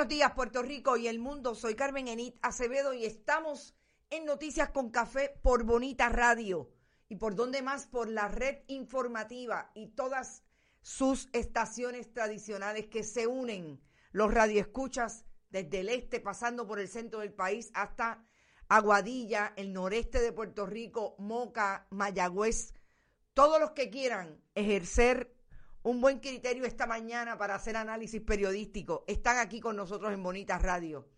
Buenos días, Puerto Rico y el mundo. Soy Carmen Enit Acevedo y estamos en Noticias con Café por Bonita Radio. ¿Y por dónde más? Por la red informativa y todas sus estaciones tradicionales que se unen. Los radioescuchas desde el este, pasando por el centro del país hasta Aguadilla, el noreste de Puerto Rico, Moca, Mayagüez. Todos los que quieran ejercer un buen criterio esta mañana para hacer análisis periodístico. Están aquí con nosotros en Bonita Radio.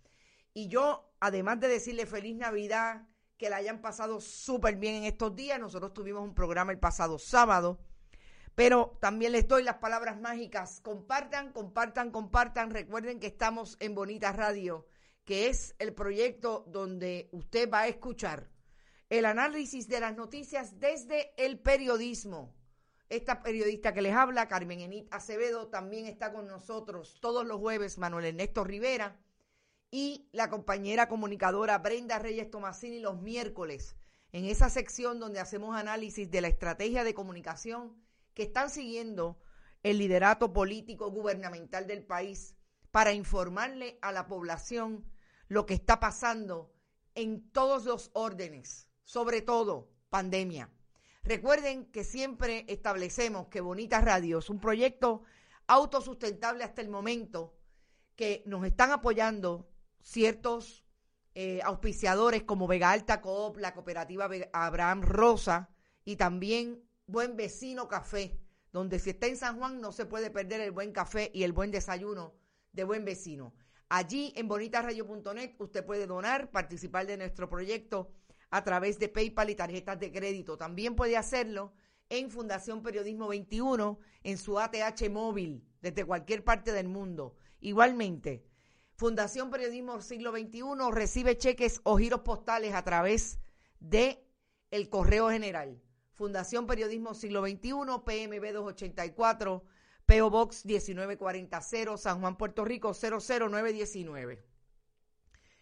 Y yo, además de decirle feliz Navidad, que la hayan pasado súper bien en estos días, nosotros tuvimos un programa el pasado sábado, pero también les doy las palabras mágicas. Compartan, compartan, compartan. Recuerden que estamos en Bonita Radio, que es el proyecto donde usted va a escuchar el análisis de las noticias desde el periodismo. Esta periodista que les habla, Carmen Enit Acevedo, también está con nosotros todos los jueves, Manuel Ernesto Rivera, y la compañera comunicadora Brenda Reyes Tomasini los miércoles, en esa sección donde hacemos análisis de la estrategia de comunicación que están siguiendo el liderato político gubernamental del país para informarle a la población lo que está pasando en todos los órdenes, sobre todo pandemia. Recuerden que siempre establecemos que Bonita Radio es un proyecto autosustentable hasta el momento, que nos están apoyando ciertos eh, auspiciadores como Vega Alta Coop, la cooperativa Abraham Rosa y también Buen Vecino Café, donde si está en San Juan no se puede perder el buen café y el buen desayuno de Buen Vecino. Allí en bonitasradio.net usted puede donar, participar de nuestro proyecto a través de PayPal y tarjetas de crédito. También puede hacerlo en Fundación Periodismo 21, en su ATH móvil, desde cualquier parte del mundo. Igualmente, Fundación Periodismo Siglo XXI recibe cheques o giros postales a través de el correo general. Fundación Periodismo Siglo XXI, PMB 284, PO Box 19400, San Juan, Puerto Rico 00919.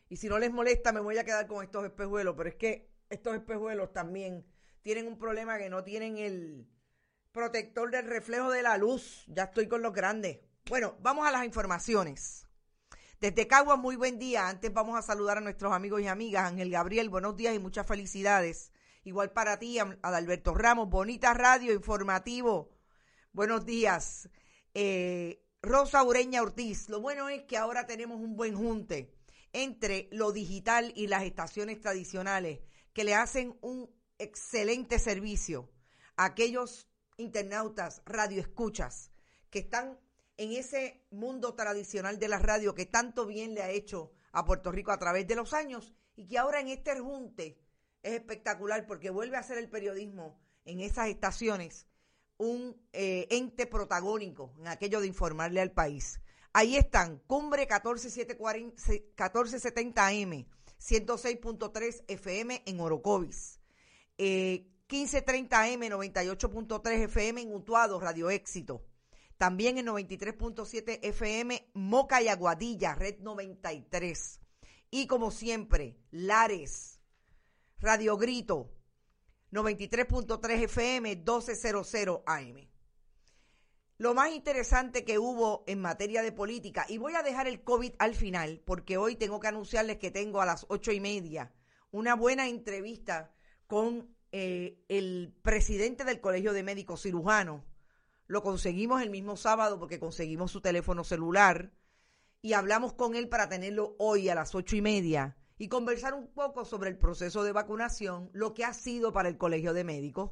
Y si no les molesta, me voy a quedar con estos espejuelos, pero es que estos espejuelos también tienen un problema que no tienen el protector del reflejo de la luz. Ya estoy con los grandes. Bueno, vamos a las informaciones. Desde Caguas, muy buen día. Antes vamos a saludar a nuestros amigos y amigas. Ángel Gabriel, buenos días y muchas felicidades. Igual para ti, Adalberto Ramos, bonita radio, informativo. Buenos días. Eh, Rosa Ureña Ortiz, lo bueno es que ahora tenemos un buen junte entre lo digital y las estaciones tradicionales que le hacen un excelente servicio a aquellos internautas radioescuchas que están en ese mundo tradicional de la radio que tanto bien le ha hecho a Puerto Rico a través de los años y que ahora en este junte es espectacular porque vuelve a ser el periodismo en esas estaciones un eh, ente protagónico en aquello de informarle al país. Ahí están, Cumbre 1470M, 106.3 FM en Orocovis, 1530M, eh, 98.3 FM en Utuado, Radio Éxito. También en 93.7 FM, Moca y Aguadilla, Red 93. Y como siempre, Lares, Radio Grito, 93.3 FM, 1200 AM. Lo más interesante que hubo en materia de política, y voy a dejar el COVID al final, porque hoy tengo que anunciarles que tengo a las ocho y media una buena entrevista con eh, el presidente del Colegio de Médicos Cirujanos. Lo conseguimos el mismo sábado porque conseguimos su teléfono celular y hablamos con él para tenerlo hoy a las ocho y media y conversar un poco sobre el proceso de vacunación, lo que ha sido para el Colegio de Médicos,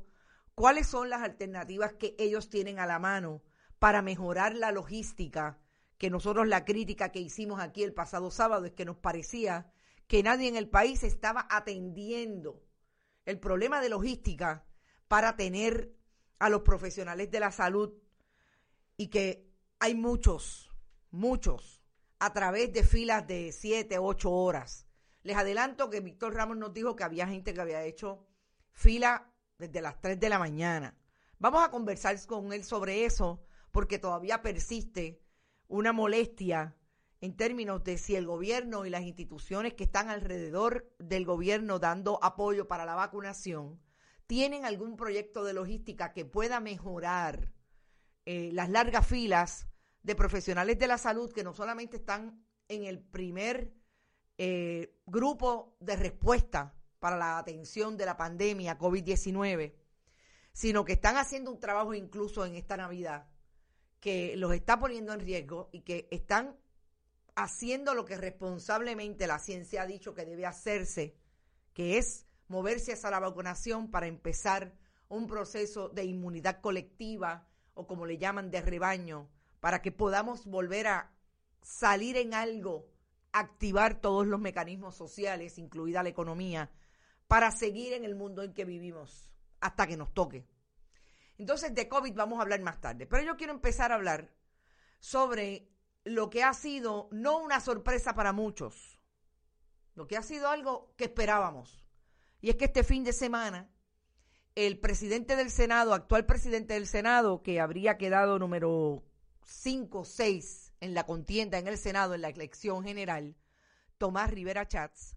cuáles son las alternativas que ellos tienen a la mano para mejorar la logística, que nosotros la crítica que hicimos aquí el pasado sábado es que nos parecía que nadie en el país estaba atendiendo el problema de logística para tener a los profesionales de la salud y que hay muchos, muchos, a través de filas de siete, ocho horas. Les adelanto que Víctor Ramos nos dijo que había gente que había hecho fila desde las 3 de la mañana. Vamos a conversar con él sobre eso porque todavía persiste una molestia en términos de si el gobierno y las instituciones que están alrededor del gobierno dando apoyo para la vacunación tienen algún proyecto de logística que pueda mejorar eh, las largas filas de profesionales de la salud que no solamente están en el primer eh, grupo de respuesta para la atención de la pandemia COVID-19, sino que están haciendo un trabajo incluso en esta Navidad que los está poniendo en riesgo y que están haciendo lo que responsablemente la ciencia ha dicho que debe hacerse, que es moverse hacia la vacunación para empezar un proceso de inmunidad colectiva o como le llaman de rebaño, para que podamos volver a salir en algo, activar todos los mecanismos sociales, incluida la economía, para seguir en el mundo en que vivimos hasta que nos toque. Entonces de COVID vamos a hablar más tarde, pero yo quiero empezar a hablar sobre lo que ha sido no una sorpresa para muchos, lo que ha sido algo que esperábamos. Y es que este fin de semana el presidente del Senado, actual presidente del Senado, que habría quedado número 5 o 6 en la contienda en el Senado, en la elección general, Tomás Rivera Chats,